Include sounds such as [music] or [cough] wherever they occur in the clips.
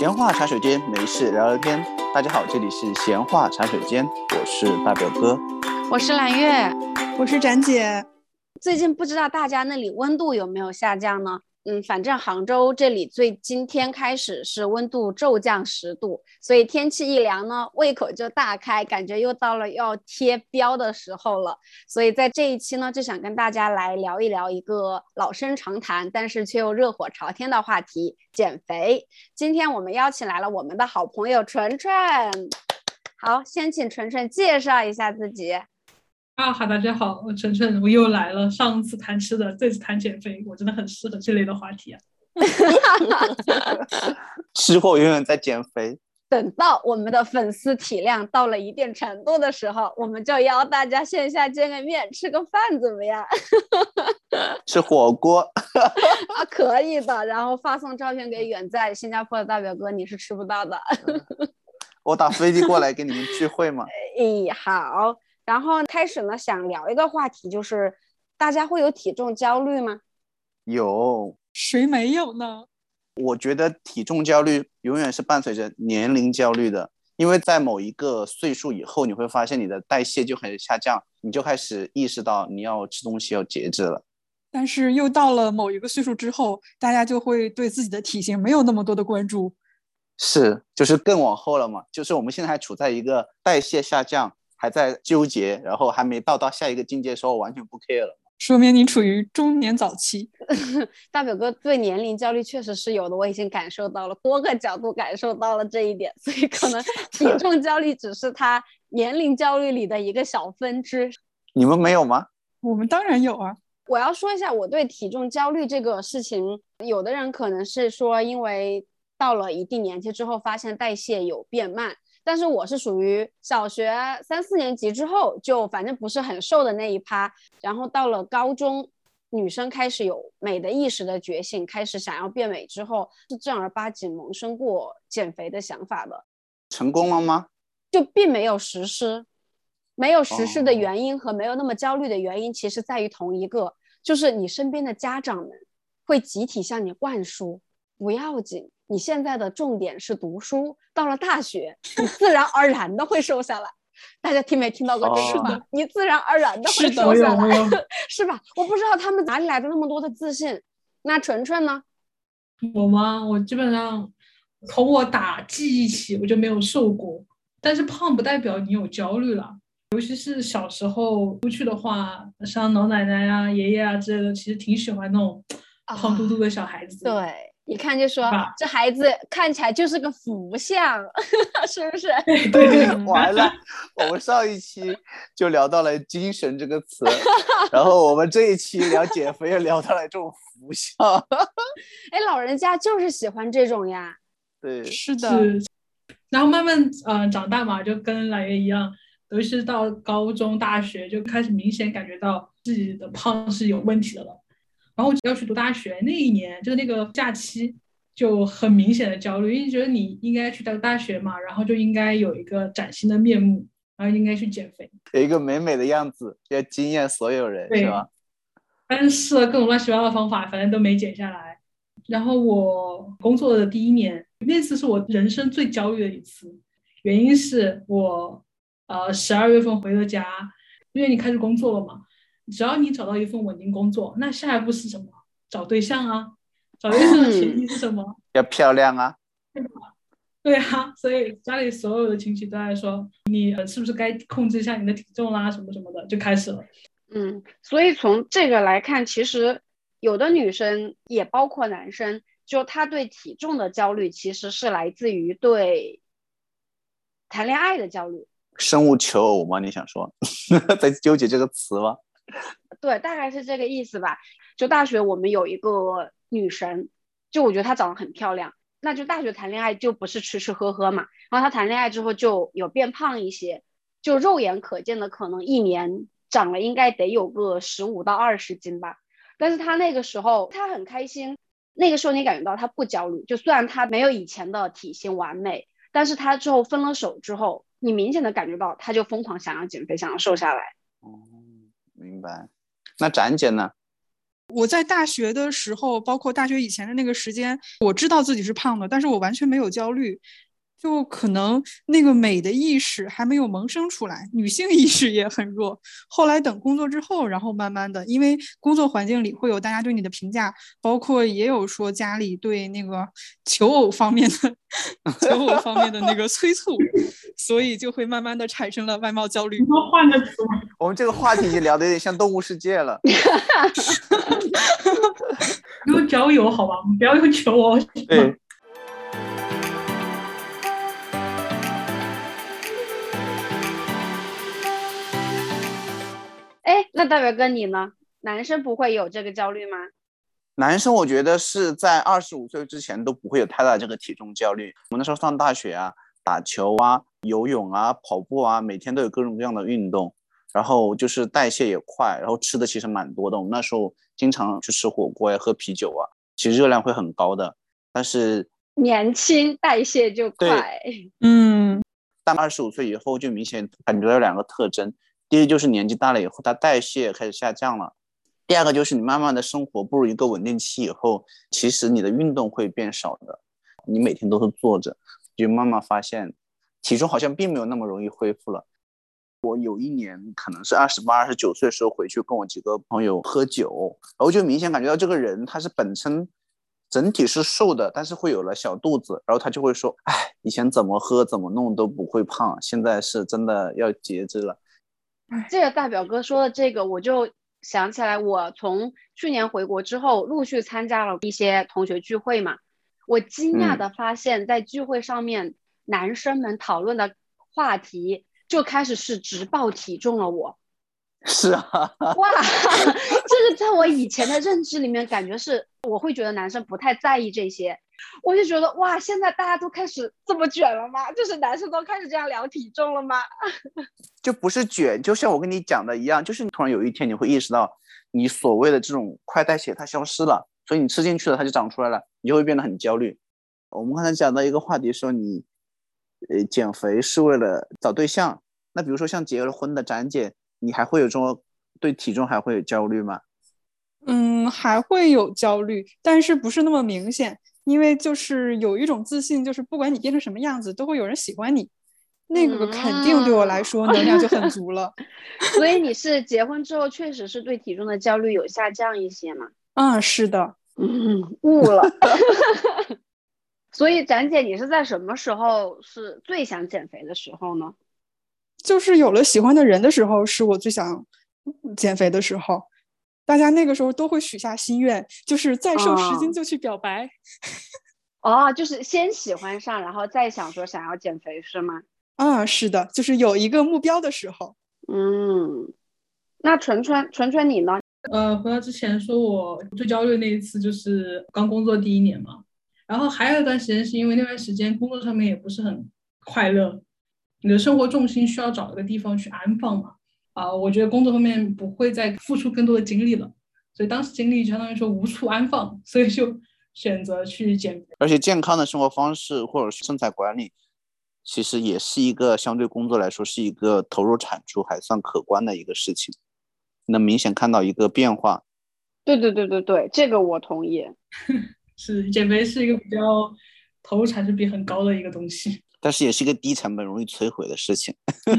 闲话茶水间，没事聊聊天。大家好，这里是闲话茶水间，我是大表哥，我是蓝月，我是展姐。最近不知道大家那里温度有没有下降呢？嗯，反正杭州这里最今天开始是温度骤降十度，所以天气一凉呢，胃口就大开，感觉又到了要贴标的时候了。所以在这一期呢，就想跟大家来聊一聊一个老生常谈，但是却又热火朝天的话题——减肥。今天我们邀请来了我们的好朋友纯纯，好，先请纯纯介绍一下自己。啊好，大家好，我晨晨，我又来了。上次谈吃的，这次谈减肥，我真的很适合这类的话题啊。[laughs] 吃货永远在减肥。等到我们的粉丝体量到了一定程度的时候，我们就邀大家线下见个面，吃个饭，怎么样？[laughs] 吃火锅 [laughs] 啊，可以的。然后发送照片给远在新加坡的大表哥，你是吃不到的。我打飞机过来给你们聚会嘛？哎，好。然后开始呢，想聊一个话题，就是大家会有体重焦虑吗？有，谁没有呢？我觉得体重焦虑永远是伴随着年龄焦虑的，因为在某一个岁数以后，你会发现你的代谢就开始下降，你就开始意识到你要吃东西要节制了。但是又到了某一个岁数之后，大家就会对自己的体型没有那么多的关注。是，就是更往后了嘛，就是我们现在还处在一个代谢下降。还在纠结，然后还没到到下一个境界的时候，完全不 care 了，说明你处于中年早期。[laughs] 大表哥对年龄焦虑确实是有的，我已经感受到了多个角度感受到了这一点，所以可能 [laughs] 体重焦虑只是他年龄焦虑里的一个小分支。你们没有吗？我们当然有啊。我要说一下我对体重焦虑这个事情，有的人可能是说，因为到了一定年纪之后，发现代谢有变慢。但是我是属于小学三四年级之后就反正不是很瘦的那一趴，然后到了高中，女生开始有美的意识的觉醒，开始想要变美之后，是正儿八经萌生过减肥的想法的。成功了吗？就并没有实施，没有实施的原因和没有那么焦虑的原因，其实在于同一个，就是你身边的家长们会集体向你灌输，不要紧。你现在的重点是读书，到了大学，你自然而然的会瘦下来。大家听没听到过这句话？你自然而然的会瘦下来，[laughs] 是吧？我不知道他们哪里来的那么多的自信。那纯纯呢？我吗？我基本上从我打记忆起，我就没有瘦过。但是胖不代表你有焦虑了，尤其是小时候出去的话，像老奶奶啊、爷爷啊之类的，其实挺喜欢那种胖嘟嘟的小孩子。对。一看就说这孩子看起来就是个福相，[laughs] 是不是？对，[laughs] 完了，我们上一期就聊到了“精神”这个词，[laughs] 然后我们这一期聊减肥又聊到了这种福相。哎，老人家就是喜欢这种呀。对，是的。然后慢慢呃长大嘛，就跟来月一样，尤其是到高中、大学就开始明显感觉到自己的胖是有问题的了。然后要去读大学那一年，就是那个假期，就很明显的焦虑，因为觉得你应该去到大学嘛，然后就应该有一个崭新的面目，然后应该去减肥，有一个美美的样子，要惊艳所有人，是吧？但是试了各种乱七八糟的方法，反正都没减下来。然后我工作的第一年，那次是我人生最焦虑的一次，原因是我呃十二月份回了家，因为你开始工作了嘛。只要你找到一份稳定工作，那下一步是什么？找对象啊！找对象的前提是什么？[laughs] 要漂亮啊！对啊，所以家里所有的亲戚都在说你是不是该控制一下你的体重啦，什么什么的，就开始了。嗯，所以从这个来看，其实有的女生也包括男生，就他对体重的焦虑，其实是来自于对谈恋爱的焦虑。生物求偶吗？你想说 [laughs] 在纠结这个词吗？对，大概是这个意思吧。就大学我们有一个女神，就我觉得她长得很漂亮。那就大学谈恋爱就不是吃吃喝喝嘛。然后她谈恋爱之后就有变胖一些，就肉眼可见的可能一年长了应该得有个十五到二十斤吧。但是她那个时候她很开心，那个时候你感觉到她不焦虑。就虽然她没有以前的体型完美，但是她之后分了手之后，你明显的感觉到她就疯狂想要减肥，想要瘦下来。明白，那展姐呢？我在大学的时候，包括大学以前的那个时间，我知道自己是胖的，但是我完全没有焦虑。就可能那个美的意识还没有萌生出来，女性意识也很弱。后来等工作之后，然后慢慢的，因为工作环境里会有大家对你的评价，包括也有说家里对那个求偶方面的 [laughs] 求偶方面的那个催促，所以就会慢慢的产生了外貌焦虑。多换个词，[laughs] 我们这个话题已经聊的有点像动物世界了。[laughs] 用交友好吧，不要用求偶。对。[laughs] 哎，那大表哥你呢？男生不会有这个焦虑吗？男生我觉得是在二十五岁之前都不会有太大这个体重焦虑。我们那时候上大学啊，打球啊、游泳啊、跑步啊，每天都有各种各样的运动，然后就是代谢也快，然后吃的其实蛮多的。我们那时候经常去吃火锅呀、喝啤酒啊，其实热量会很高的。但是年轻代谢就快，嗯，但二十五岁以后就明显感觉到有两个特征。第一就是年纪大了以后，它代谢开始下降了。第二个就是你慢慢的生活步入一个稳定期以后，其实你的运动会变少的。你每天都是坐着，就慢慢发现体重好像并没有那么容易恢复了。我有一年可能是二十八、二十九岁的时候回去跟我几个朋友喝酒，然后就明显感觉到这个人他是本身整体是瘦的，但是会有了小肚子，然后他就会说：“哎，以前怎么喝怎么弄都不会胖，现在是真的要节制了。”这个大表哥说的这个，我就想起来，我从去年回国之后，陆续参加了一些同学聚会嘛。我惊讶的发现，在聚会上面，男生们讨论的话题就开始是直爆体重了。我 [laughs] 是啊，哇，[laughs] 这个在我以前的认知里面，感觉是我会觉得男生不太在意这些。我就觉得哇，现在大家都开始这么卷了吗？就是男生都开始这样聊体重了吗？[laughs] 就不是卷，就像我跟你讲的一样，就是你突然有一天你会意识到，你所谓的这种快代谢它消失了，所以你吃进去了它就长出来了，你就会变得很焦虑。我们刚才讲到一个话题，说你呃减肥是为了找对象，那比如说像结了婚的展姐，你还会有这种对体重还会有焦虑吗？嗯，还会有焦虑，但是不是那么明显。因为就是有一种自信，就是不管你变成什么样子，都会有人喜欢你，那个肯定对我来说能量就很足了。所以你是结婚之后，确实是对体重的焦虑有下降一些吗？嗯，是的，嗯，悟了。[laughs] 所以展姐，你是在什么时候是最想减肥的时候呢？就是有了喜欢的人的时候，是我最想减肥的时候。大家那个时候都会许下心愿，就是再瘦十斤就去表白。哦，就是先喜欢上，然后再想说想要减肥，是吗？啊，是的，就是有一个目标的时候。嗯，那纯纯纯纯你呢？呃，回到之前说我最焦虑那一次，就是刚工作第一年嘛。然后还有一段时间是因为那段时间工作上面也不是很快乐，你的生活重心需要找一个地方去安放嘛。啊，我觉得工作方面不会再付出更多的精力了，所以当时精力相当于说无处安放，所以就选择去减肥。而且健康的生活方式或者是身材管理，其实也是一个相对工作来说是一个投入产出还算可观的一个事情，能明显看到一个变化。对对对对对，这个我同意。[laughs] 是减肥是一个比较投入产出比很高的一个东西，但是也是一个低成本容易摧毁的事情。[laughs]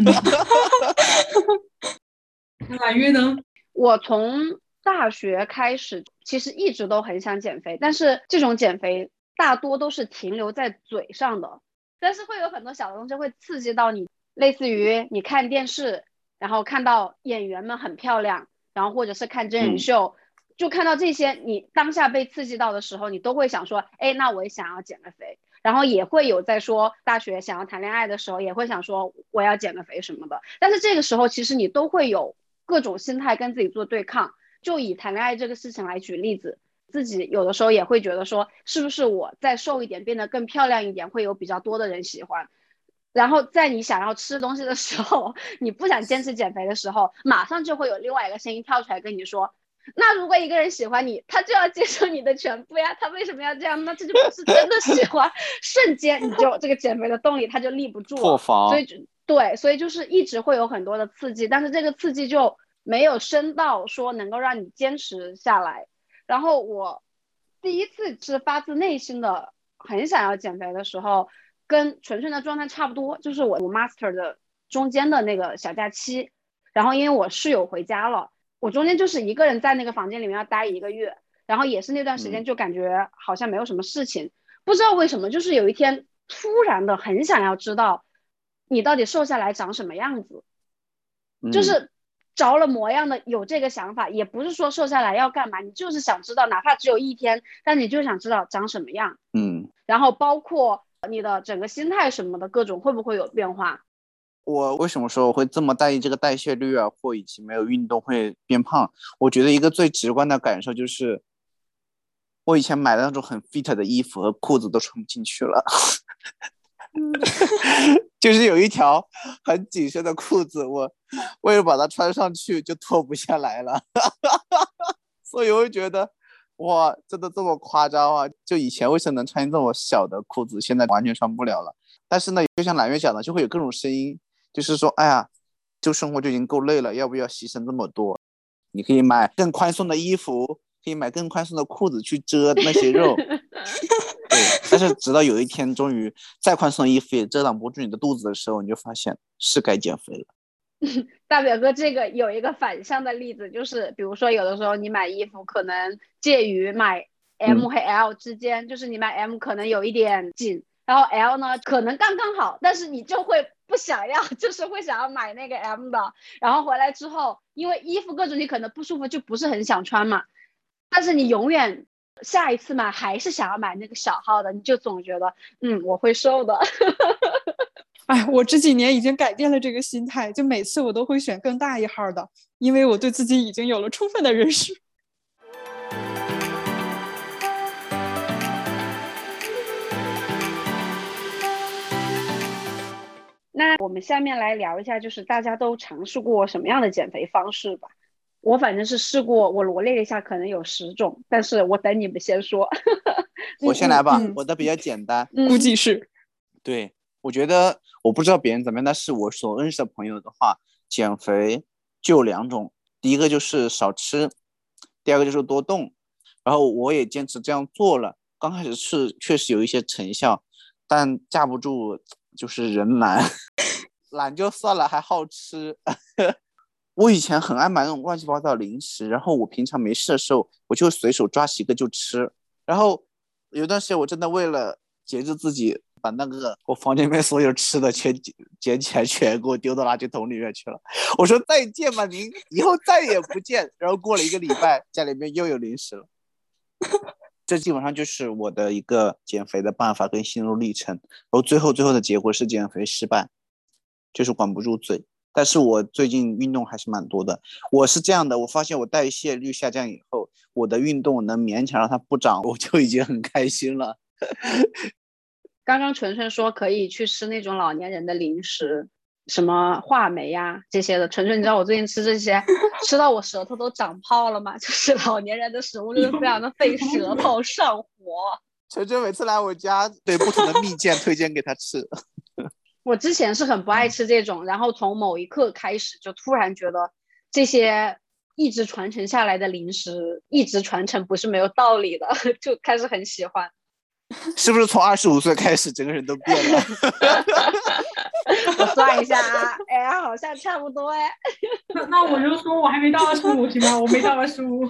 满月呢？我从大学开始，其实一直都很想减肥，但是这种减肥大多都是停留在嘴上的，但是会有很多小的东西会刺激到你，类似于你看电视，然后看到演员们很漂亮，然后或者是看真人秀，就看到这些，你当下被刺激到的时候，你都会想说，哎，那我也想要减个肥。然后也会有在说大学想要谈恋爱的时候，也会想说我要减个肥什么的。但是这个时候，其实你都会有各种心态跟自己做对抗。就以谈恋爱这个事情来举例子，自己有的时候也会觉得说，是不是我再瘦一点，变得更漂亮一点，会有比较多的人喜欢。然后在你想要吃东西的时候，[laughs] 你不想坚持减肥的时候，马上就会有另外一个声音跳出来跟你说。那如果一个人喜欢你，他就要接受你的全部呀。他为什么要这样？那这就不是真的喜欢。[laughs] 瞬间你就这个减肥的动力他就立不住。破防。所以就对，所以就是一直会有很多的刺激，但是这个刺激就没有深到说能够让你坚持下来。然后我第一次是发自内心的很想要减肥的时候，跟纯纯的状态差不多，就是我我 master 的中间的那个小假期，然后因为我室友回家了，我中间就是一个人在那个房间里面要待一个月，然后也是那段时间就感觉好像没有什么事情，不知道为什么，就是有一天突然的很想要知道你到底瘦下来长什么样子，就是着了魔样的有这个想法，也不是说瘦下来要干嘛，你就是想知道，哪怕只有一天，但你就想知道长什么样，嗯，然后包括你的整个心态什么的各种会不会有变化。我为什么说我会这么在意这个代谢率啊，或以及没有运动会变胖？我觉得一个最直观的感受就是，我以前买的那种很 fit 的衣服和裤子都穿不进去了，[laughs] 就是有一条很紧身的裤子，我为了把它穿上去就脱不下来了，[laughs] 所以我会觉得哇，真的这么夸张啊？就以前为什么能穿这么小的裤子，现在完全穿不了了？但是呢，就像蓝月讲的，就会有各种声音。就是说，哎呀，就生活就已经够累了，要不要牺牲这么多？你可以买更宽松的衣服，可以买更宽松的裤子去遮那些肉。[laughs] 对，但是直到有一天，终于再宽松的衣服也遮挡不住你的肚子的时候，你就发现是该减肥了。[laughs] 大表哥，这个有一个反向的例子，就是比如说有的时候你买衣服可能介于买 M 和 L 之间，就是你买 M 可能有一点紧，然后 L 呢可能刚刚好，但是你就会。不想要，[laughs] 就是会想要买那个 M 的，然后回来之后，因为衣服各种你可能不舒服，就不是很想穿嘛。但是你永远下一次买还是想要买那个小号的，你就总觉得，嗯，我会瘦的。[laughs] 哎，我这几年已经改变了这个心态，就每次我都会选更大一号的，因为我对自己已经有了充分的认识。[laughs] 那我们下面来聊一下，就是大家都尝试过什么样的减肥方式吧。我反正是试过，我罗列了一下，可能有十种，但是我等你们先说。[laughs] 我先来吧，我的比较简单，估计是。对，我觉得我不知道别人怎么样，但是我所认识的朋友的话，减肥就两种，第一个就是少吃，第二个就是多动。然后我也坚持这样做了，刚开始是确实有一些成效，但架不住。就是人懒，[laughs] 懒就算了，还好吃。[laughs] 我以前很爱买那种乱七八糟的零食，然后我平常没事的时候，我就随手抓几个就吃。然后有段时间，我真的为了节制自己，把那个我房间里面所有吃的全捡起来，全给我丢到垃圾桶里面去了。我说再见吧，您以后再也不见。然后过了一个礼拜，家里面又有零食了。这基本上就是我的一个减肥的办法跟心路历程，然后最后最后的结果是减肥失败，就是管不住嘴。但是我最近运动还是蛮多的。我是这样的，我发现我代谢率下降以后，我的运动能勉强让它不长，我就已经很开心了。刚刚纯纯说可以去吃那种老年人的零食。什么话梅呀这些的，纯纯，你知道我最近吃这些，吃到我舌头都长泡了吗？[laughs] 就是老年人的食物，就是非常的费舌头上火。纯纯每次来我家，对不同的蜜饯推荐给他吃。[laughs] 我之前是很不爱吃这种，然后从某一刻开始，就突然觉得这些一直传承下来的零食，一直传承不是没有道理的，[laughs] 就开始很喜欢。[laughs] 是不是从二十五岁开始，整个人都变了？我算一下啊，哎，好像差不多哎。那那我就说我还没到二十五，行吗？我没到二十五。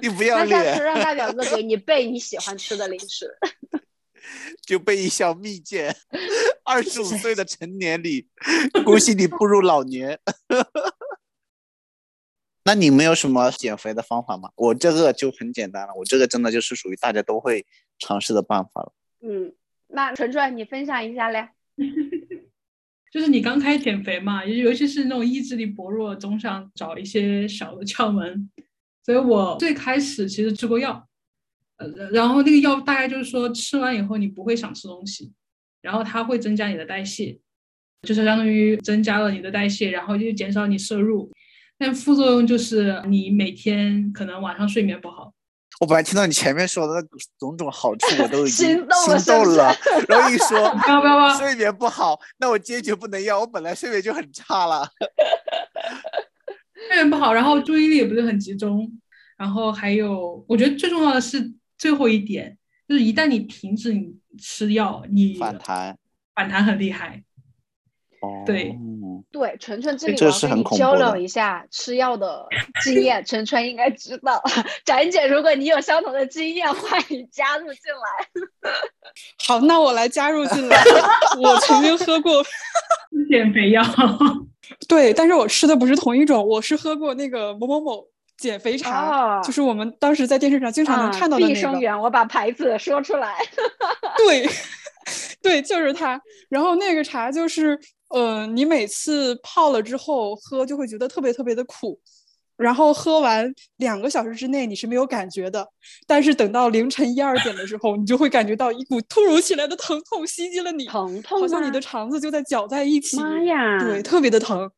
你不要脸。那下次让大表 [laughs] 哥给你备你喜欢吃的零食。就备一箱蜜饯。二十五岁的成年礼，恭喜你步入老年。[laughs] 那你们有什么减肥的方法吗？我这个就很简单了，我这个真的就是属于大家都会尝试的办法了。嗯，那纯纯你分享一下嘞。[laughs] 就是你刚开始减肥嘛，尤其是那种意志力薄弱，总想找一些小的窍门。所以我最开始其实吃过药，呃，然后那个药大概就是说吃完以后你不会想吃东西，然后它会增加你的代谢，就是相当于增加了你的代谢，然后就减少你摄入。但副作用就是你每天可能晚上睡眠不好。我本来听到你前面说的那种种好处，我都已经心动了。然后一说 [laughs] 睡眠不好，那我坚决不能要。我本来睡眠就很差了，[laughs] 睡眠不好，然后注意力也不是很集中，然后还有，我觉得最重要的是最后一点，就是一旦你停止你吃药，你反弹，反弹很厉害。哦，对对，纯纯这里这我要跟你是很恐交流一下吃药的经验，纯纯应该知道。[laughs] 展姐，如果你有相同的经验，欢迎加入进来。[laughs] 好，那我来加入进来。[laughs] 我曾经喝过，减肥药，对，但是我吃的不是同一种，我是喝过那个某某某减肥茶，哦就是我们当时在电视上经常能啊看到的那个。碧生源，我把牌子说出来。对，对，就是它。然后那个茶就是，呃，你每次泡了之后喝，就会觉得特别特别的苦。然后喝完两个小时之内你是没有感觉的，但是等到凌晨一二点的时候，你就会感觉到一股突如其来的疼痛袭击了你，疼痛好像你的肠子就在搅在一起。妈呀！对，特别的疼。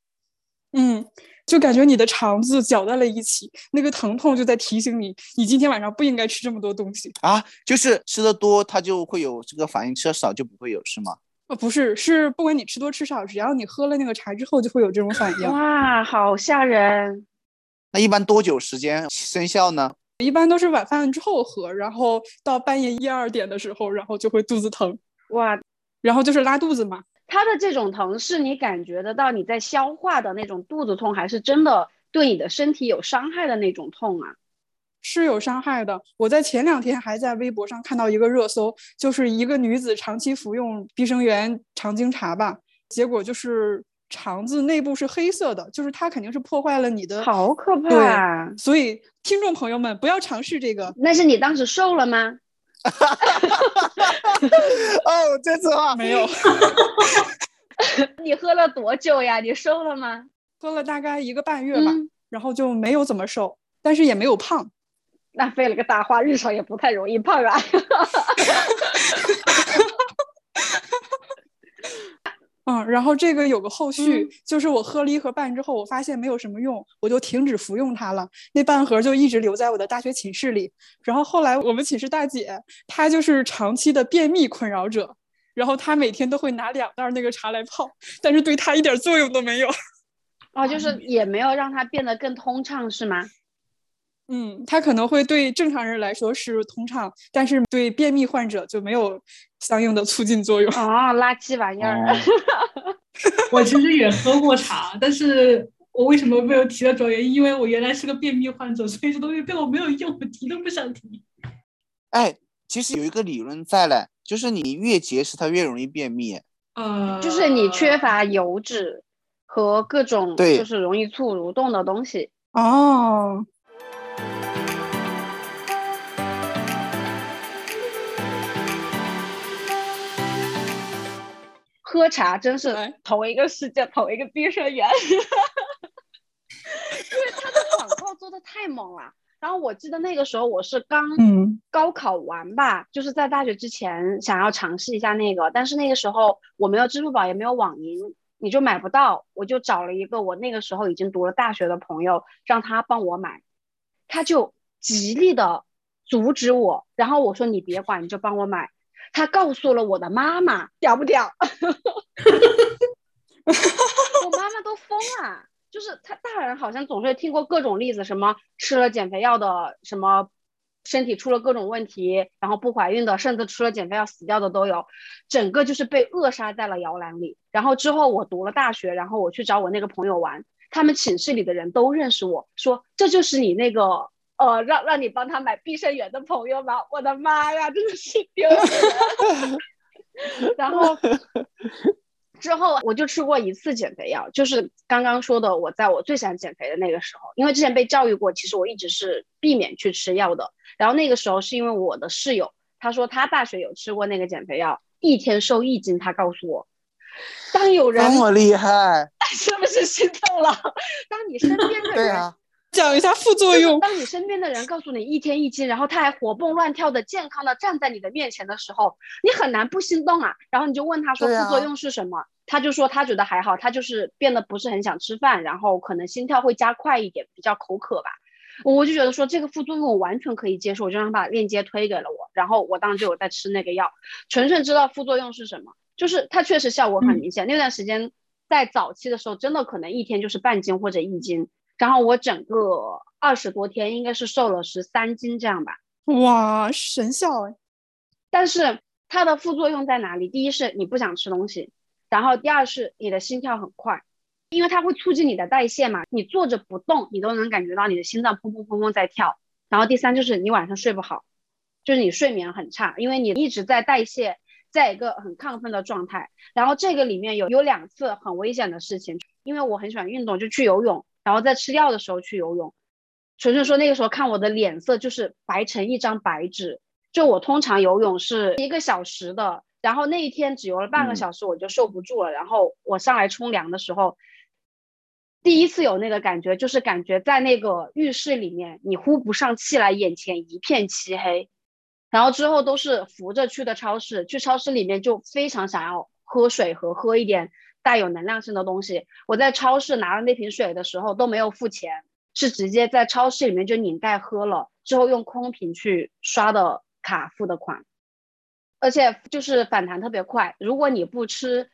嗯，就感觉你的肠子搅在了一起，那个疼痛就在提醒你，你今天晚上不应该吃这么多东西。啊，就是吃的多，它就会有这个反应；吃的少就不会有，是吗？呃，不是，是不管你吃多吃少，只要你喝了那个茶之后，就会有这种反应。哇，好吓人！那一般多久时间生效呢？一般都是晚饭之后喝，然后到半夜一二点的时候，然后就会肚子疼，哇，然后就是拉肚子嘛。它的这种疼是你感觉得到你在消化的那种肚子痛，还是真的对你的身体有伤害的那种痛啊？是有伤害的。我在前两天还在微博上看到一个热搜，就是一个女子长期服用碧生源肠经茶吧，结果就是肠子内部是黑色的，就是它肯定是破坏了你的。好可怕！对，所以听众朋友们不要尝试这个。那是你当时瘦了吗？[laughs] 哦，这次话没有 [laughs] [laughs] 你喝了多久呀？你瘦了吗？喝了大概一个半月吧，嗯然后就没有怎么瘦，但是也没有胖。那费了个大花，日常也不太容易胖啊。[laughs] 嗯，然后这个有个后续，嗯就是我喝了一盒半之后，我发现没有什么用，我就停止服用它了。那半盒就一直留在我的大学寝室里。然后后来我们寝室大姐，她就是长期的便秘困扰者，然后她每天都会拿两袋儿那个茶来泡，但是对她一点作用都没有。[laughs] 哦，就是也没有让它变得更通畅，是吗？嗯，它可能会对正常人来说是通畅，但是对便秘患者就没有相应的促进作用。啊，垃圾玩意儿。哦 [laughs] 我其实也喝过茶，但是我为什么没有提到主要原因，因为我原来是个便秘患者，所以这东西对我没有用，我提都不想提。哎，其实有一个理论在嘞，就是你越节食，它越容易便秘。呃，就是你缺乏油脂和各种对就是容易促蠕动的东西。哦，喝茶真是同一个世界，同一个碧生源，[laughs] 因为他的广告做的太猛了。然后我记得那个时候我是刚嗯高考完吧，就是在大学之前想要尝试一下那个，但是那个时候我没有支付宝，也没有网银，你就买不到。我就找了一个我那个时候已经读了大学的朋友，让他帮我买，他就极力的阻止我，然后我说你别管，你就帮我买。他告诉了我的妈妈，屌不屌？我妈妈都疯了。就是他大人好像总是听过各种例子，什么吃了减肥药的，什么身体出了各种问题，然后不怀孕的，甚至吃了减肥药死掉的都有，整个就是被扼杀在了摇篮里。然后之后我读了大学，然后我去找我那个朋友玩，他们寝室里的人都认识我，说这就是你那个呃让让你帮他买碧生源的朋友吗？我的妈呀，真的是 [laughs] 丢人。然后 [laughs] 之后我就吃过一次减肥药，就是刚刚说的，我在我最想减肥的那个时候，因为之前被教育过，其实我一直是避免去吃药的。然后那个时候是因为我的室友，他说他大学有吃过那个减肥药，一天瘦一斤，他告诉我。当有人这么厉害？[laughs] 是不是心动了？当你身边的人对啊，讲一下副作用。当你身边的人告诉你一天一斤，然后他还活蹦乱跳的健康的站在你的面前的时候，你很难不心动啊。然后你就问他说副作用是什么，他就说他觉得还好，他就是变得不是很想吃饭，然后可能心跳会加快一点，比较口渴吧。我就觉得说这个副作用我完全可以接受，我就让他把链接推给了我，然后我当时就有在吃那个药，纯纯知道副作用是什么，就是它确实效果很明显。那段时间在早期的时候，真的可能一天就是半斤或者一斤，然后我整个二十多天应该是瘦了十三斤这样吧。哇，神效哎！但是它的副作用在哪里？第一是你不想吃东西，然后第二是你的心跳很快，因为它会促进你的代谢嘛。你坐着不动，你都能感觉到你的心脏砰砰砰砰在跳。然后第三就是你晚上睡不好，就是你睡眠很差，因为你一直在代谢，在一个很亢奋的状态。然后这个里面有有两次很危险的事情，因为我很喜欢运动，就去游泳，然后在吃药的时候去游泳。纯纯说那个时候看我的脸色就是白成一张白纸，就我通常游泳是一个小时的，然后那一天只游了半个小时我就受不住了，然后我上来冲凉的时候，第一次有那个感觉，就是感觉在那个浴室里面你呼不上气来，眼前一片漆黑，然后之后都是扶着去的超市，去超市里面就非常想要喝水和喝一点带有能量性的东西，我在超市拿了那瓶水的时候都没有付钱。是直接在超市里面就拧盖喝了，之后用空瓶去刷的卡付的款，而且就是反弹特别快，如果你不吃，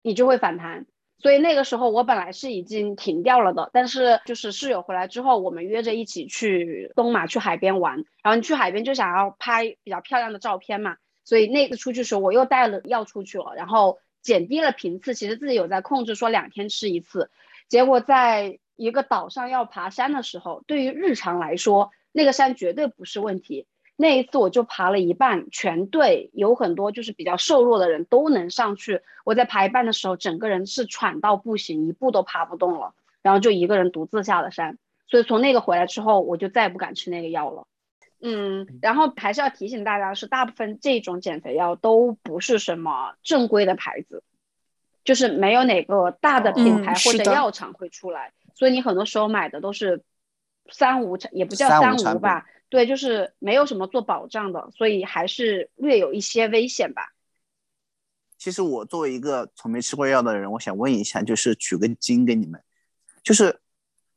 你就会反弹。所以那个时候我本来是已经停掉了的，但是就是室友回来之后，我们约着一起去东马去海边玩，然后你去海边就想要拍比较漂亮的照片嘛，所以那次出去时候我又带了药出去了，然后减低了频次，其实自己有在控制，说两天吃一次，结果在。一个岛上要爬山的时候，对于日常来说，那个山绝对不是问题。那一次我就爬了一半，全队有很多就是比较瘦弱的人都能上去。我在爬一半的时候，整个人是喘到不行，一步都爬不动了，然后就一个人独自下了山。所以从那个回来之后，我就再也不敢吃那个药了。嗯，然后还是要提醒大家，是大部分这种减肥药都不是什么正规的牌子，就是没有哪个大的品牌或者药厂会出来。所以你很多时候买的都是三无产，也不叫三无吧？对，就是没有什么做保障的，所以还是略有一些危险吧。其实我作为一个从没吃过药的人，我想问一下，就是取个经给你们，就是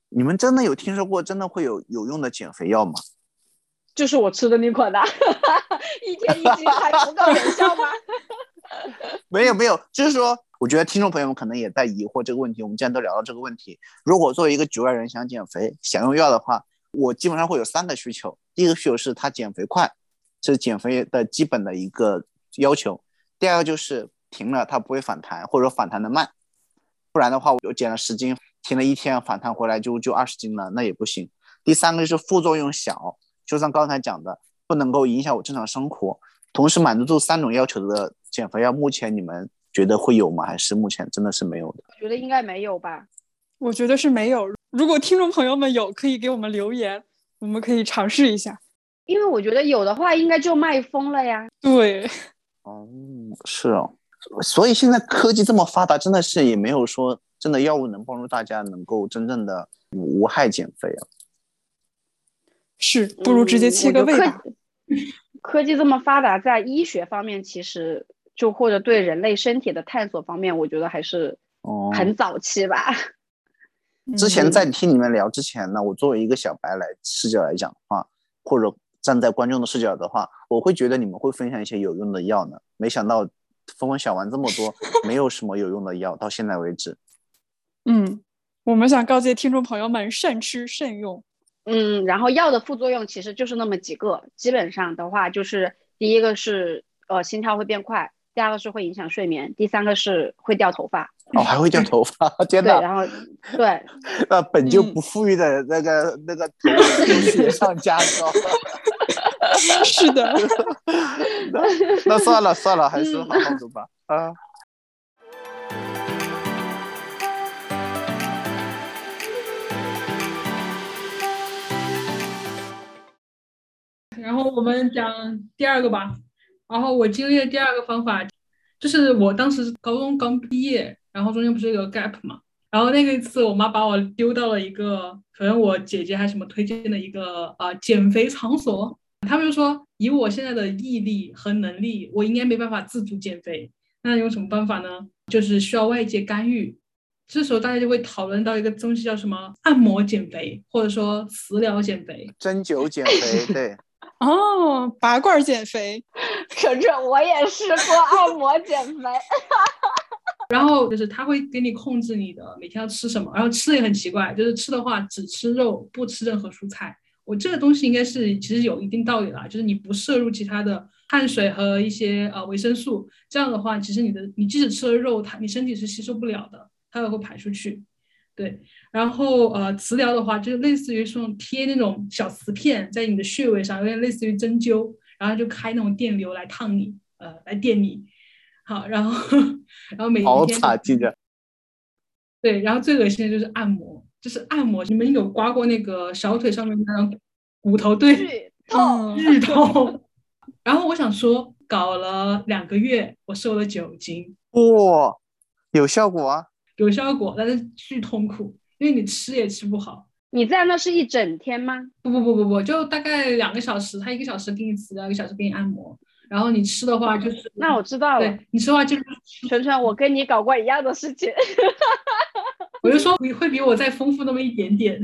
你们真的有听说过真的会有有用的减肥药吗？就是我吃的那款的，[laughs] 一天一斤还不够有效吗？[laughs] 没有没有，就是说。我觉得听众朋友们可能也在疑惑这个问题。我们既然都聊到这个问题，如果作为一个局外人想减肥、想用药的话，我基本上会有三个需求。第一个需求是它减肥快，这是减肥的基本的一个要求。第二个就是停了它不会反弹，或者说反弹的慢，不然的话我减了十斤，停了一天反弹回来就就二十斤了，那也不行。第三个就是副作用小，就像刚才讲的，不能够影响我正常生活，同时满足这三种要求的减肥药，目前你们。觉得会有吗？还是目前真的是没有的？我觉得应该没有吧。我觉得是没有。如果听众朋友们有，可以给我们留言，我们可以尝试一下。因为我觉得有的话，应该就卖疯了呀。对。哦，是哦。所以现在科技这么发达，真的是也没有说真的药物能帮助大家能够真正的无害减肥啊。是，不如直接切个胃吧。科技这么发达，在医学方面其实。就或者对人类身体的探索方面，我觉得还是很早期吧。[laughs] 之前在听你们聊之前呢，我作为一个小白来视角来讲的话，或者站在观众的视角的话，我会觉得你们会分享一些有用的药呢。没想到峰峰想完这么多，没有什么有用的药，到现在为止。[laughs] 嗯，我们想告诫听众朋友们慎吃慎用。嗯，然后药的副作用其实就是那么几个，基本上的话就是第一个是呃心跳会变快。第二个是会影响睡眠，第三个是会掉头发。哦，还会掉 [laughs] 头发，天哪！然后，对，那本就不富裕的那个 [laughs] 那个雪上加霜。是的。[laughs] 那那算了算了，还是好好读吧。啊。然后我们讲第二个吧。然后我经历的第二个方法，就是我当时高中刚毕业，然后中间不是有个 gap 嘛，然后那个一次我妈把我丢到了一个，可能我姐姐还什么推荐的一个啊减肥场所，他们就说以我现在的毅力和能力，我应该没办法自主减肥，那用什么办法呢？就是需要外界干预，这时候大家就会讨论到一个东西叫什么按摩减肥，或者说食疗减肥、针灸减肥，对。哦，拔罐减肥，[laughs] 可是我也试过按摩减肥，[laughs] 然后就是他会给你控制你的每天要吃什么，然后吃的也很奇怪，就是吃的话只吃肉，不吃任何蔬菜。我这个东西应该是其实有一定道理啦，就是你不摄入其他的碳水和一些呃维生素，这样的话，其实你的你即使吃了肉，它你身体是吸收不了的，它也会排出去。对，然后呃磁疗的话，就是类似于说贴那种小磁片在你的穴位上，有点类似于针灸，然后就开那种电流来烫你，呃来电你。好，然后然后每一天好惨，记着。对，然后最恶心的就是按摩，就是按摩。你们有刮过那个小腿上面那种骨头？对，剧痛，剧痛。然后我想说，搞了两个月，我瘦了九斤，哇，有效果啊！有效果，但是巨痛苦，因为你吃也吃不好。你在那是一整天吗？不不不不不，就大概两个小时，他一个小时给你磁疗，一个小时给你按摩。然后你吃的话就是，那我知道了。对你吃的话就是，纯纯，我跟你搞过一样的事情。[laughs] 我就说你会比我再丰富那么一点点。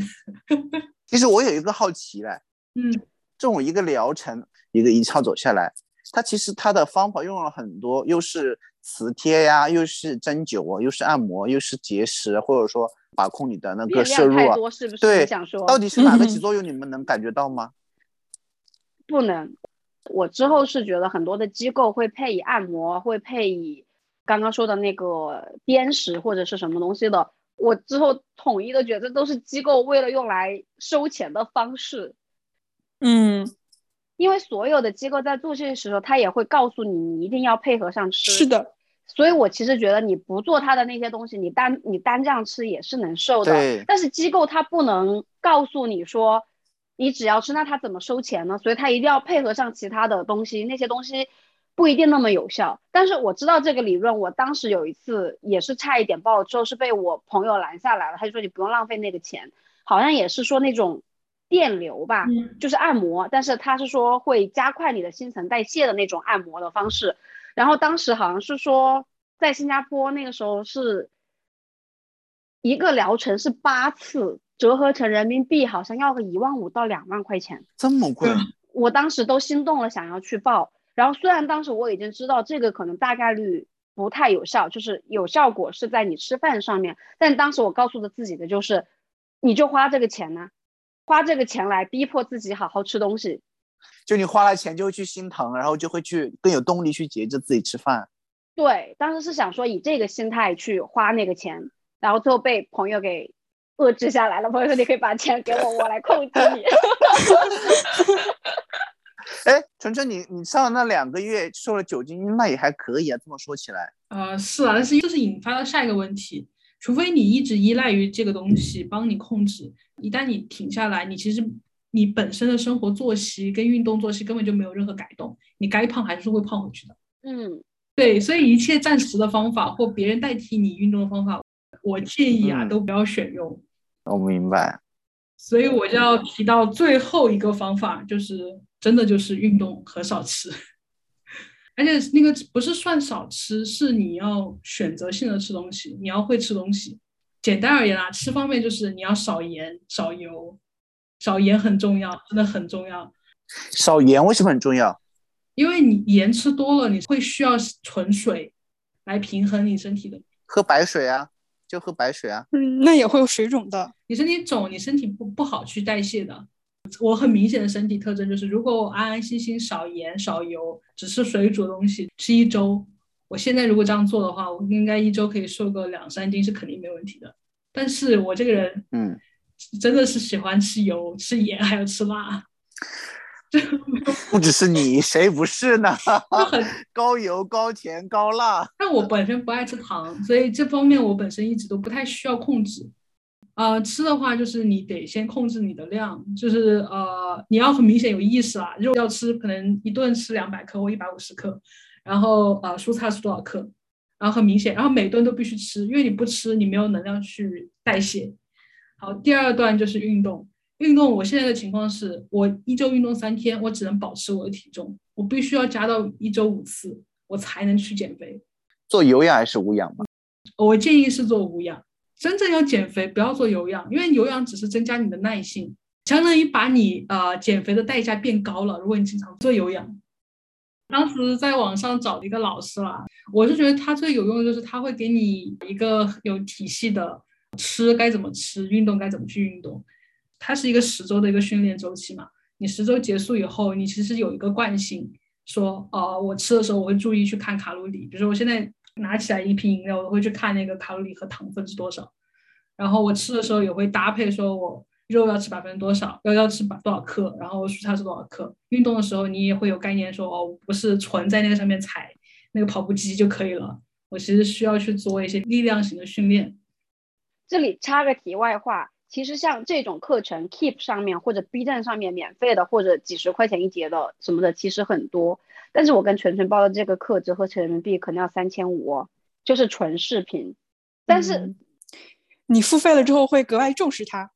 [laughs] 其实我有一个好奇嘞，嗯，这种一个疗程，一个一套走下来，它其实它的方法用了很多，又是磁贴呀，又是针灸啊，又是按摩，又是节食，或者说把控你的那个摄入啊？对想说到底是哪个起 [laughs] 作用？你们能感觉到吗？不能。我之后是觉得很多的机构会配以按摩，会配以刚刚说的那个砭石或者是什么东西的。我之后统一的觉得都是机构为了用来收钱的方式，嗯，因为所有的机构在做这些时候，他也会告诉你，你一定要配合上吃。是的，所以我其实觉得你不做它的那些东西，你单你单这样吃也是能瘦的。对但是机构它不能告诉你说，你只要吃，那它怎么收钱呢？所以它一定要配合上其他的东西，那些东西不一定那么有效。但是我知道这个理论，我当时有一次也是差一点报，之后是被我朋友拦下来了，他就说你不用浪费那个钱，好像也是说那种电流吧，嗯就是按摩，但是他是说会加快你的新陈代谢的那种按摩的方式。然后当时好像是说，在新加坡那个时候是一个疗程是八次，折合成人民币好像要个一万五到两万块钱。这么贵？嗯我当时都心动了，想要去报。然后虽然当时我已经知道这个可能大概率不太有效，就是有效果是在你吃饭上面，但当时我告诉的自己的就是，你就花这个钱呢、花这个钱来逼迫自己好好吃东西。就你花了钱就会去心疼，然后就会去更有动力去节制自己吃饭。对，当时是想说以这个心态去花那个钱，然后最后被朋友给遏制下来了。朋友说你可以把钱给我，我来控制你。[laughs] [laughs] 哎，纯纯，你你上了那两个月瘦了九斤，那也还可以啊。这么说起来，呃，是啊，但是就是引发了下一个问题，除非你一直依赖于这个东西帮你控制，一旦你停下来，你其实你本身的生活作息跟运动作息根本就没有任何改动，你该胖还是会胖回去的。嗯，对，所以一切暂时的方法或别人代替你运动的方法，我建议啊嗯都不要选用。我明白。所以我就要提到最后一个方法，就是真的就是运动和少吃，而且那个不是算少吃，是你要选择性的吃东西，你要会吃东西。简单而言啊，吃方面就是你要少盐、少油，少盐很重要，真的很重要。少盐为什么很重要？因为你盐吃多了，你会需要纯水来平衡你身体的。喝白水啊，就喝白水啊。嗯，那也会有水肿的。你身体肿，你身体不不好去代谢的。我很明显的身体特征就是，如果我安安心心少盐少油，只吃水煮的东西，吃一周，我现在如果这样做的话，我应该一周可以瘦个两三斤是肯定没问题的。但是我这个人嗯，真的是喜欢吃油、吃盐，还有吃辣，[laughs] 不只是你，谁不是呢？高油、高甜、高辣。但我本身不爱吃糖，所以这方面我本身一直都不太需要控制。呃，吃的话就是你得先控制你的量，就是呃你要很明显有意识啊，肉要吃可能一顿吃两百克或一百五十克，然后呃蔬菜是多少克，然后很明显，然后每顿都必须吃，因为你不吃你没有能量去代谢。好，第二段就是运动，运动我现在的情况是我一周运动三天，我只能保持我的体重，我必须要加到一周五次，我才能去减肥。做有氧还是无氧吧？我建议是做无氧。真正要减肥，不要做有氧，因为有氧只是增加你的耐性，相当于把你呃减肥的代价变高了。如果你经常做有氧，当时在网上找了一个老师啦，我是觉得他最有用的就是他会给你一个有体系的吃该怎么吃，运动该怎么去运动。它是一个十周的一个训练周期嘛，你十周结束以后，你其实有一个惯性，说哦，我吃的时候我会注意去看卡路里，比如说我现在拿起来一瓶饮料，我会去看那个卡路里和糖分是多少，然后我吃的时候也会搭配说我。肉要吃百分之多少？要要吃百多少克？然后蔬菜是多少克？运动的时候你也会有概念，说哦，不是纯在那个上面踩那个跑步机就可以了。我其实需要去做一些力量型的训练。这里插个题外话，其实像这种课程，Keep 上面或者 B 站上面免费的或者几十块钱一节的什么的，其实很多。但是我跟纯纯报的这个课折合成人民币可能要三千五，就是纯视频。但是你付费了之后会格外重视它。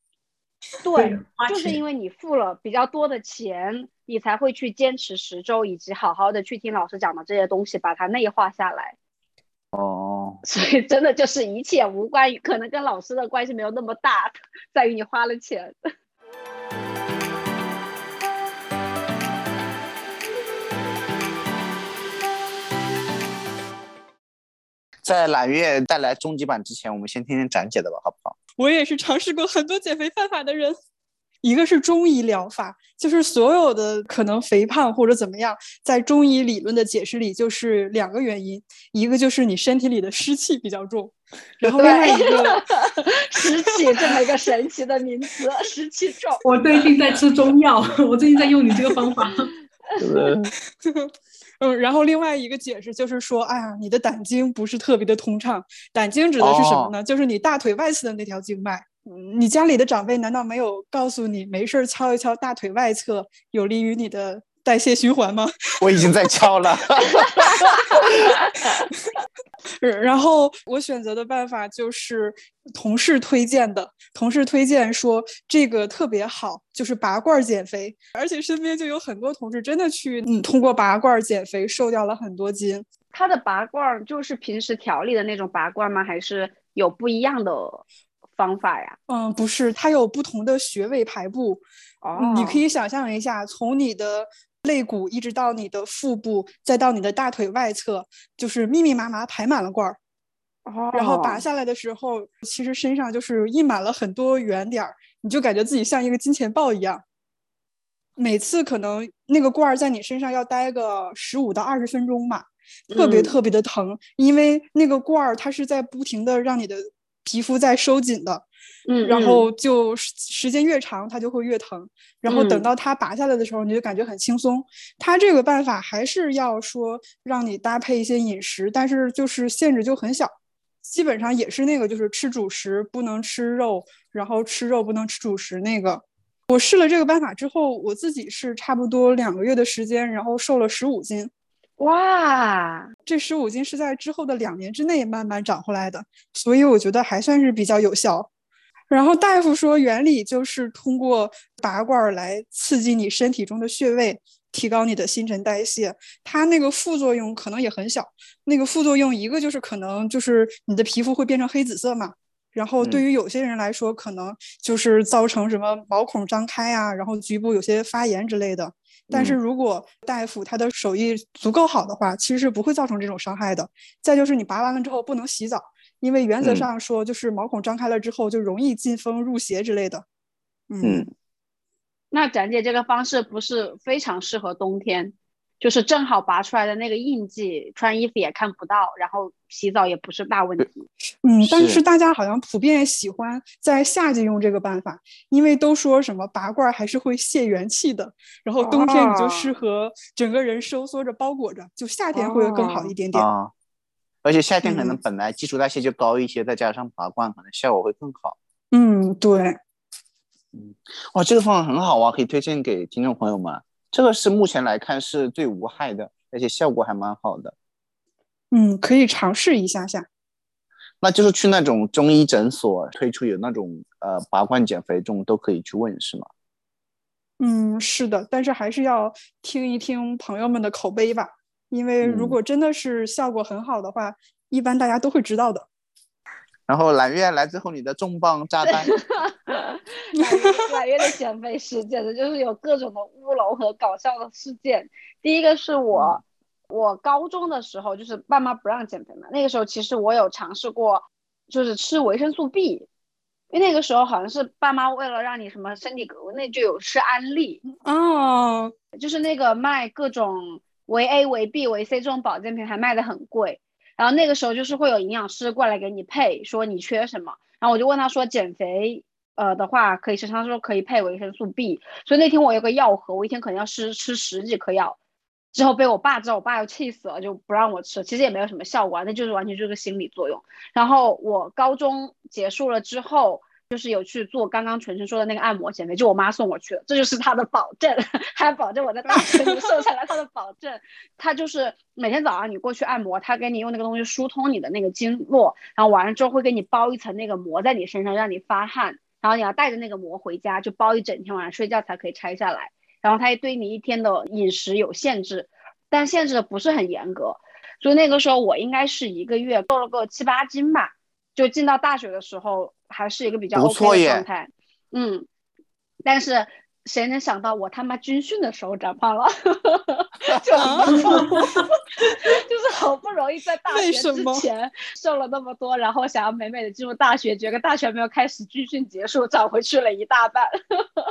对，就是因为你付了比较多的钱，你才会去坚持十周，以及好好的去听老师讲的这些东西，把它内化下来。哦，所以真的就是一切无关于，可能跟老师的关系没有那么大，在于你花了钱。在揽月带来终极版之前，我们先听听展姐的吧，好不好？我也是尝试过很多减肥办法的人，一个是中医疗法，就是所有的可能肥胖或者怎么样，在中医理论的解释里，就是两个原因，一个就是你身体里的湿气比较重，然后另外一个 [laughs] 湿气这么一个神奇的名词，湿气重。我最近在吃中药，我最近在用你这个方法。[laughs] [laughs] 嗯，然后另外一个解释就是说，哎呀，你的胆经不是特别的通畅。胆经指的是什么呢？就是你大腿外侧的那条经脉。你家里的长辈难道没有告诉你，没事儿敲一敲大腿外侧，有利于你的？代谢循环吗？[laughs] 我已经在敲了。[laughs] 然后我选择的办法就是同事推荐的，同事推荐说这个特别好，就是拔罐减肥，而且身边就有很多同事真的去嗯通过拔罐减肥瘦掉了很多斤。他的拔罐就是平时调理的那种拔罐吗？还是有不一样的方法呀？嗯，不是，它有不同的穴位排布。哦，你可以想象一下，从你的。肋骨一直到你的腹部，再到你的大腿外侧，就是密密麻麻排满了罐儿。哦。然后拔下来的时候，其实身上就是印满了很多圆点儿，你就感觉自己像一个金钱豹一样。每次可能那个罐儿在你身上要待个十五到二十分钟吧，特别特别的疼，因为那个罐儿它是在不停的让你的皮肤在收紧的。嗯，然后就时间越长，它就会越疼。然后等到它拔下来的时候，你就感觉很轻松。它这个办法还是要说让你搭配一些饮食，但是就是限制就很小，基本上也是那个，就是吃主食不能吃肉，然后吃肉不能吃主食那个。我试了这个办法之后，我自己是差不多两个月的时间，然后瘦了十五斤。哇，这十五斤是在之后的两年之内慢慢长回来的，所以我觉得还算是比较有效。然后大夫说，原理就是通过拔罐来刺激你身体中的穴位，提高你的新陈代谢。它那个副作用可能也很小。那个副作用一个就是可能就是你的皮肤会变成黑紫色嘛。然后对于有些人来说，可能就是造成什么毛孔张开啊，然后局部有些发炎之类的。但是如果大夫他的手艺足够好的话，其实是不会造成这种伤害的。再就是你拔完了之后不能洗澡。因为原则上说，就是毛孔张开了之后就容易进风入邪之类的。嗯，那展姐这个方式不是非常适合冬天，就是正好拔出来的那个印记，穿衣服也看不到，然后洗澡也不是大问题。嗯，但是大家好像普遍喜欢在夏季用这个办法，因为都说什么拔罐还是会泄元气的，然后冬天你就适合整个人收缩着包裹着，就夏天会更好一点点。而且夏天可能本来基础代谢就高一些，再加上拔罐，可能效果会更好。嗯，对。嗯，哇，这个方法很好啊，可以推荐给听众朋友们。这个是目前来看是最无害的，而且效果还蛮好的。嗯，可以尝试一下下。那就是去那种中医诊所推出有那种呃拔罐减肥这种都可以去问是吗？嗯，是的，但是还是要听一听朋友们的口碑吧。因为如果真的是效果很好的话，一般大家都会知道的。然后揽月来最后你的重磅炸弹，[laughs] 揽月的减肥史简直就是有各种的乌龙和搞笑的事件。第一个是我我高中的时候，就是爸妈不让减肥嘛，那个时候其实我有尝试过，就是吃维生素 B，因为那个时候好像是爸妈为了让你什么身体格那就有吃安利哦，就是那个卖各种维 A、维 B、维 C 这种保健品还卖的很贵，然后那个时候就是会有营养师过来给你配，说你缺什么，然后我就问他说减肥呃的话可以吃，他说可以配维生素 B，所以那天我有个药盒，我一天可能要吃吃十几颗药。之后被我爸知道，我爸要气死了，就不让我吃。其实也没有什么效果啊，那就是完全就是个心理作用。然后我高中结束了之后，就是有去做刚刚纯纯说的那个按摩减肥，就我妈送我去的，这就是她的保证，[laughs] 还保证我在大学里瘦下来。她的保证，她就是每天早上你过去按摩，她给你用那个东西疏通你的那个经络，然后完了之后会给你包一层那个膜在你身上，让你发汗，然后你要带着那个膜回家，就包一整天，晚上睡觉才可以拆下来。然后他也对你一天的饮食有限制，但限制的不是很严格，所以那个时候我应该是一个月瘦了个七八斤吧，就进到大学的时候还是一个比较 OK 的状态，嗯，但是谁能想到我他妈军训的时候长胖了，[laughs] 就 [laughs] 就是好不容易在大学之前瘦了那么多，然后想要美美的进入大学，结果大学没有开始，军训结束长回去了一大半，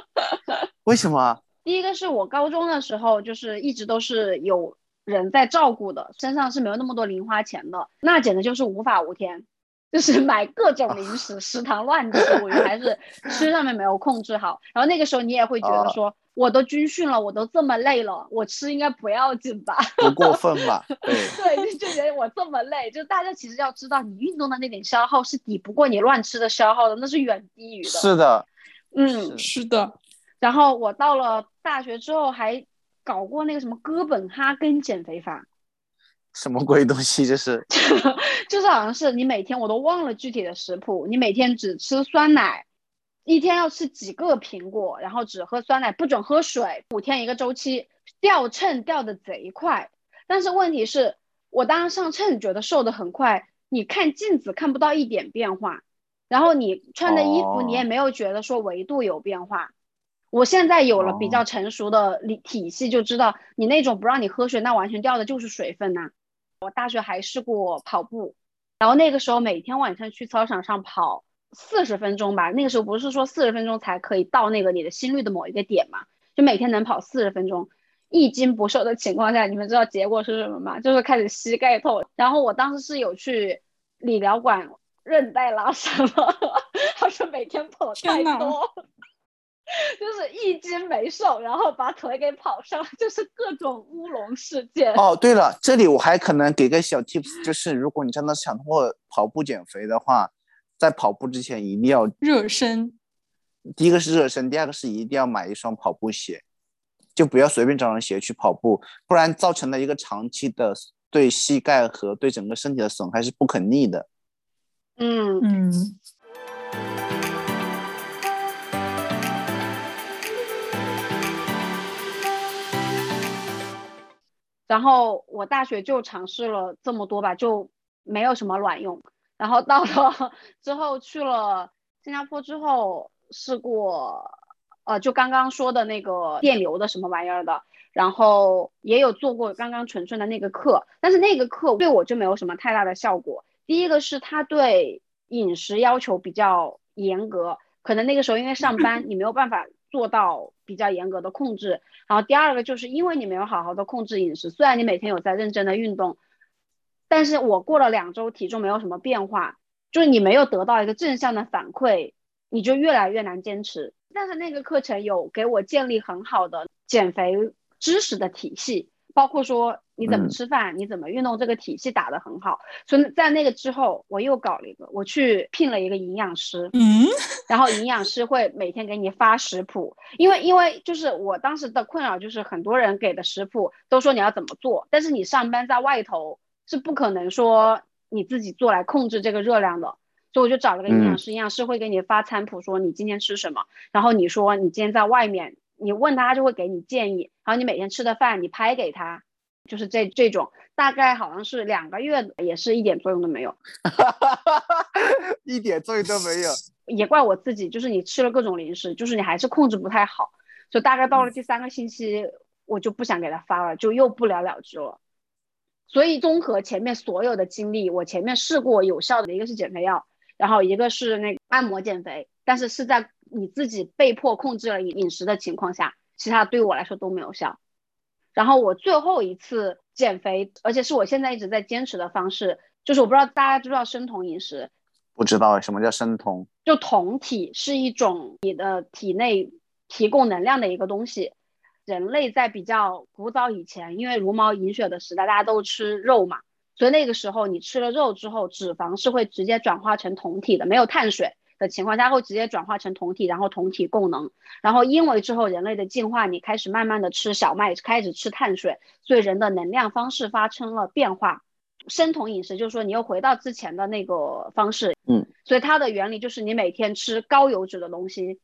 [laughs] 为什么？第一个是我高中的时候，就是一直都是有人在照顾的，身上是没有那么多零花钱的，那简直就是无法无天，就是买各种零食，食堂乱吃，我觉得还是 [laughs] 吃上面没有控制好。然后那个时候你也会觉得说，我都军训了，我都这么累了，我吃应该不要紧吧？不过分吧？[laughs] 对对，就觉得我这么累，就大家其实要知道，你运动的那点消耗是抵不过你乱吃的消耗的，那是远低于的。是的，嗯，是的。然后我到了大学之后，还搞过那个什么哥本哈根减肥法，什么鬼东西？这是，就是好像是你每天我都忘了具体的食谱，你每天只吃酸奶，一天要吃几个苹果，然后只喝酸奶，不准喝水，五天一个周期，掉秤掉的贼快。但是问题是我当时上秤觉得瘦的很快，你看镜子看不到一点变化，然后你穿的衣服你也没有觉得说维度有变化。我现在有了比较成熟的体体系，就知道你那种不让你喝水，那完全掉的就是水分呐。我大学还试过跑步，然后那个时候每天晚上去操场上跑四十分钟吧。那个时候不是说四十分钟才可以到那个你的心率的某一个点嘛，就每天能跑四十分钟，一斤不瘦的情况下，你们知道结果是什么吗？就是开始膝盖痛。然后我当时是有去理疗馆，韧带拉伤了，[laughs] 他说每天跑太多。就是一斤没瘦，然后把腿给跑伤，就是各种乌龙事件。哦，对了，这里我还可能给个小 tips，就是如果你真的想通过跑步减肥的话，在跑步之前一定要热身。第一个是热身，第二个是一定要买一双跑步鞋，就不要随便找双鞋去跑步，不然造成了一个长期的对膝盖和对整个身体的损害是不可逆的。嗯嗯。然后我大学就尝试了这么多吧，就没有什么卵用。然后到了 [laughs] 之后去了新加坡之后试过，呃，就刚刚说的那个电流的什么玩意儿的，然后也有做过刚刚纯纯的那个课，但是那个课对我就没有什么太大的效果。第一个是他对饮食要求比较严格，可能那个时候因为上班，你没有办法。做到比较严格的控制，然后第二个就是因为你没有好好的控制饮食，虽然你每天有在认真的运动，但是我过了两周体重没有什么变化，就是你没有得到一个正向的反馈，你就越来越难坚持。但是那个课程有给我建立很好的减肥知识的体系。包括说你怎么吃饭，你怎么运动，这个体系打得很好。所以在那个之后，我又搞了一个，我去聘了一个营养师。嗯，然后营养师会每天给你发食谱，因为因为就是我当时的困扰就是很多人给的食谱都说你要怎么做，但是你上班在外头是不可能说你自己做来控制这个热量的。所以我就找了个营养师，营养师会给你发餐谱，说你今天吃什么，然后你说你今天在外面。你问他，他就会给你建议。然后你每天吃的饭，你拍给他，就是这这种，大概好像是两个月，也是一点作用都没有，[laughs] 一点作用都没有。也怪我自己，就是你吃了各种零食，就是你还是控制不太好。就大概到了第三个星期，我就不想给他发了，就又不了了之了。所以综合前面所有的经历，我前面试过有效的一个是减肥药，然后一个是那个按摩减肥，但是是在你自己被迫控制了饮饮食的情况下，其他对我来说都没有效。然后我最后一次减肥，而且是我现在一直在坚持的方式，就是我不知道大家知不知道生酮饮食，不知道什么叫生酮，就酮体是一种你的体内提供能量的一个东西。人类在比较古早以前，因为茹毛饮血的时代，大家都吃肉嘛，所以那个时候你吃了肉之后，脂肪是会直接转化成酮体的，没有碳水的情况下会直接转化成酮体，然后酮体供能。然后因为之后人类的进化，你开始慢慢的吃小麦，开始吃碳水，所以人的能量方式发生了变化。生酮饮食就是说你又回到之前的那个方式，嗯，所以它的原理就是你每天吃高油脂的东西，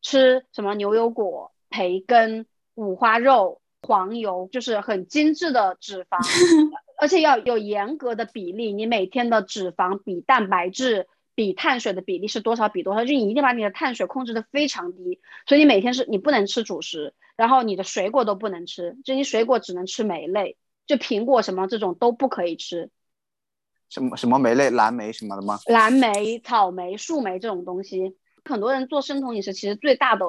吃什么牛油果、培根。五花肉、黄油就是很精致的脂肪，[laughs] 而且要有严格的比例。你每天的脂肪比蛋白质比碳水的比例是多少比多少？就你一定把你的碳水控制的非常低。所以你每天是你不能吃主食，然后你的水果都不能吃，就你水果只能吃莓类，就苹果什么这种都不可以吃。什么什么莓类？蓝莓什么的吗？蓝莓、草莓、树莓这种东西，很多人做生酮饮食，其实最大的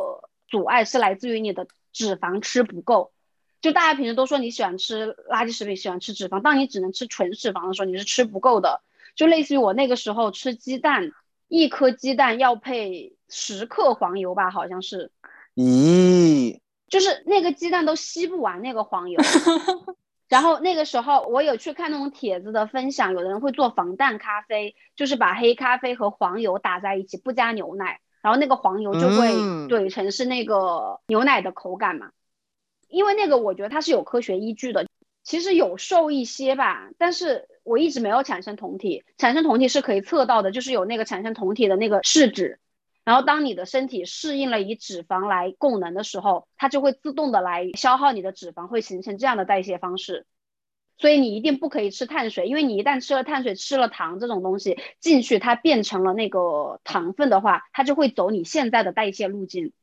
阻碍是来自于你的。脂肪吃不够，就大家平时都说你喜欢吃垃圾食品，喜欢吃脂肪。当你只能吃纯脂肪的时候，你是吃不够的。就类似于我那个时候吃鸡蛋，一颗鸡蛋要配十克黄油吧，好像是。咦，就是那个鸡蛋都吸不完那个黄油。[laughs] 然后那个时候我有去看那种帖子的分享，有的人会做防弹咖啡，就是把黑咖啡和黄油打在一起，不加牛奶。然后那个黄油就会怼成是那个牛奶的口感嘛，因为那个我觉得它是有科学依据的，其实有瘦一些吧，但是我一直没有产生酮体，产生酮体是可以测到的，就是有那个产生酮体的那个试纸，然后当你的身体适应了以脂肪来供能的时候，它就会自动的来消耗你的脂肪，会形成这样的代谢方式。所以你一定不可以吃碳水，因为你一旦吃了碳水、吃了糖这种东西进去，它变成了那个糖分的话，它就会走你现在的代谢路径。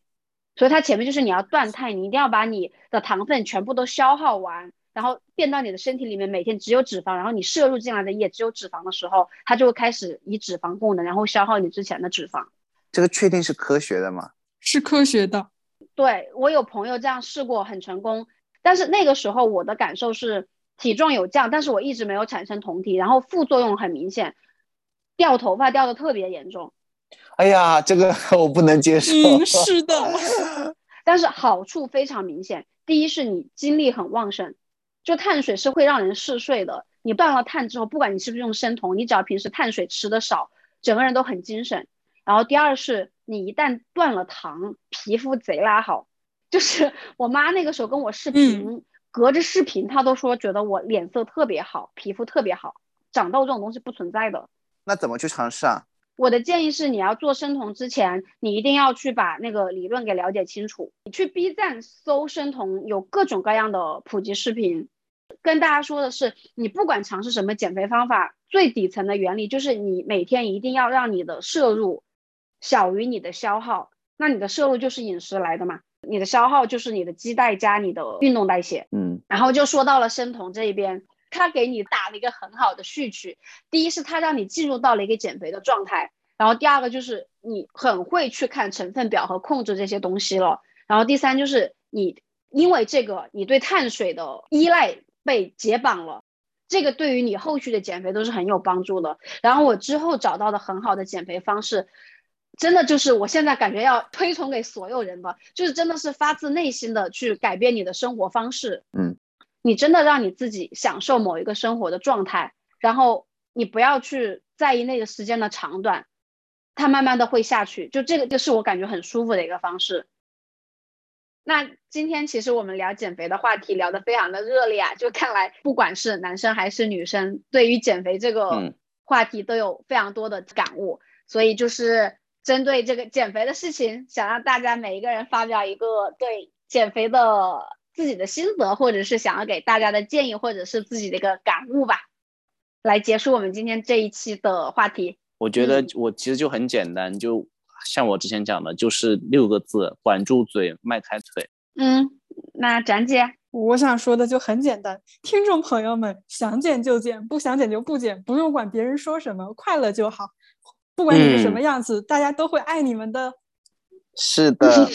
所以它前面就是你要断碳，你一定要把你的糖分全部都消耗完，然后变到你的身体里面，每天只有脂肪，然后你摄入进来的也只有脂肪的时候，它就会开始以脂肪供能，然后消耗你之前的脂肪。这个确定是科学的吗？是科学的。对我有朋友这样试过，很成功。但是那个时候我的感受是。体重有降，但是我一直没有产生酮体，然后副作用很明显，掉头发掉的特别严重。哎呀，这个 [laughs] 我不能接受。嗯，是的。[laughs] 但是好处非常明显，第一是你精力很旺盛，就碳水是会让人嗜睡的。你断了碳之后，不管你是不是用生酮，你只要平时碳水吃的少，整个人都很精神。然后第二是你一旦断了糖，皮肤贼拉好。就是 [laughs] 我妈那个时候跟我视频。隔着视频，她都说觉得我脸色特别好，皮肤特别好，长痘这种东西不存在的。那怎么去尝试啊？我的建议是，你要做生酮之前，你一定要去把那个理论给了解清楚。你去 B 站搜生酮，有各种各样的普及视频。跟大家说的是，你不管尝试什么减肥方法，最底层的原理就是你每天一定要让你的摄入小于你的消耗。那你的摄入就是饮食来的嘛？你的消耗就是你的基代加你的运动代谢，嗯，然后就说到了生酮这一边，他给你打了一个很好的序曲。第一是它让你进入到了一个减肥的状态，然后第二个就是你很会去看成分表和控制这些东西了，然后第三就是你因为这个你对碳水的依赖被解绑了，这个对于你后续的减肥都是很有帮助的。然后我之后找到的很好的减肥方式。真的就是我现在感觉要推崇给所有人的，就是真的是发自内心的去改变你的生活方式。嗯，你真的让你自己享受某一个生活的状态，然后你不要去在意那个时间的长短，它慢慢的会下去。就这个就是我感觉很舒服的一个方式。那今天其实我们聊减肥的话题聊得非常的热烈啊，就看来不管是男生还是女生，对于减肥这个话题都有非常多的感悟，所以就是。针对这个减肥的事情，想让大家每一个人发表一个对减肥的自己的心得，或者是想要给大家的建议，或者是自己的一个感悟吧，来结束我们今天这一期的话题。我觉得我其实就很简单，就像我之前讲的，就是六个字：管住嘴，迈开腿。嗯，那展姐，我想说的就很简单，听众朋友们想减就减，不想减就不减，不用管别人说什么，快乐就好。不管你是什么样子，大家都会爱你们的。是的。[laughs]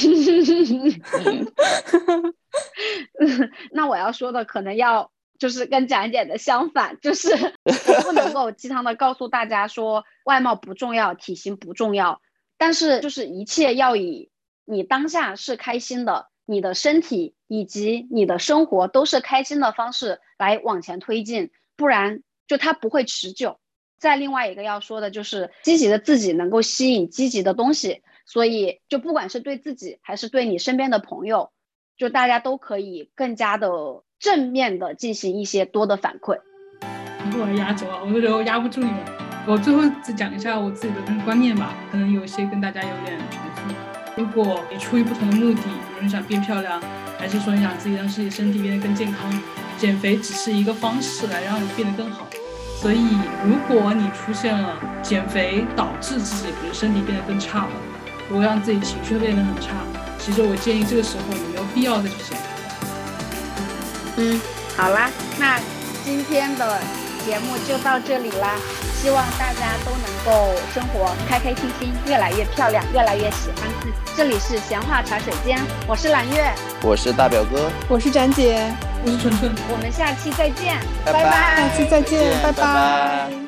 [laughs] 那我要说的可能要就是跟展姐的相反，就是我不能够鸡汤的告诉大家说外貌不重要，体型不重要，但是就是一切要以你当下是开心的。你的身体以及你的生活都是开心的方式来往前推进，不然就它不会持久。再另外一个要说的就是，积极的自己能够吸引积极的东西，所以就不管是对自己还是对你身边的朋友，就大家都可以更加的正面的进行一些多的反馈。我压轴啊，我都觉得我压不住你们。我最后再讲一下我自己的观念吧，可能有些跟大家有点重复。如果你出于不同的目的，比如你想变漂亮，还是说你想自己让自己身体变得更健康，减肥只是一个方式来让你变得更好。所以，如果你出现了减肥导致自己比如身体变得更差了，如果让自己情绪变得很差，其实我建议这个时候你没有必要再去减肥。嗯，好啦，那今天的节目就到这里啦。希望大家都能够生活开开心心，越来越漂亮，越来越喜欢自己。这里是闲话茶水间，我是蓝月，我是大表哥，我是展姐，我是纯纯，我们下期再见，拜拜，下期再见，拜拜。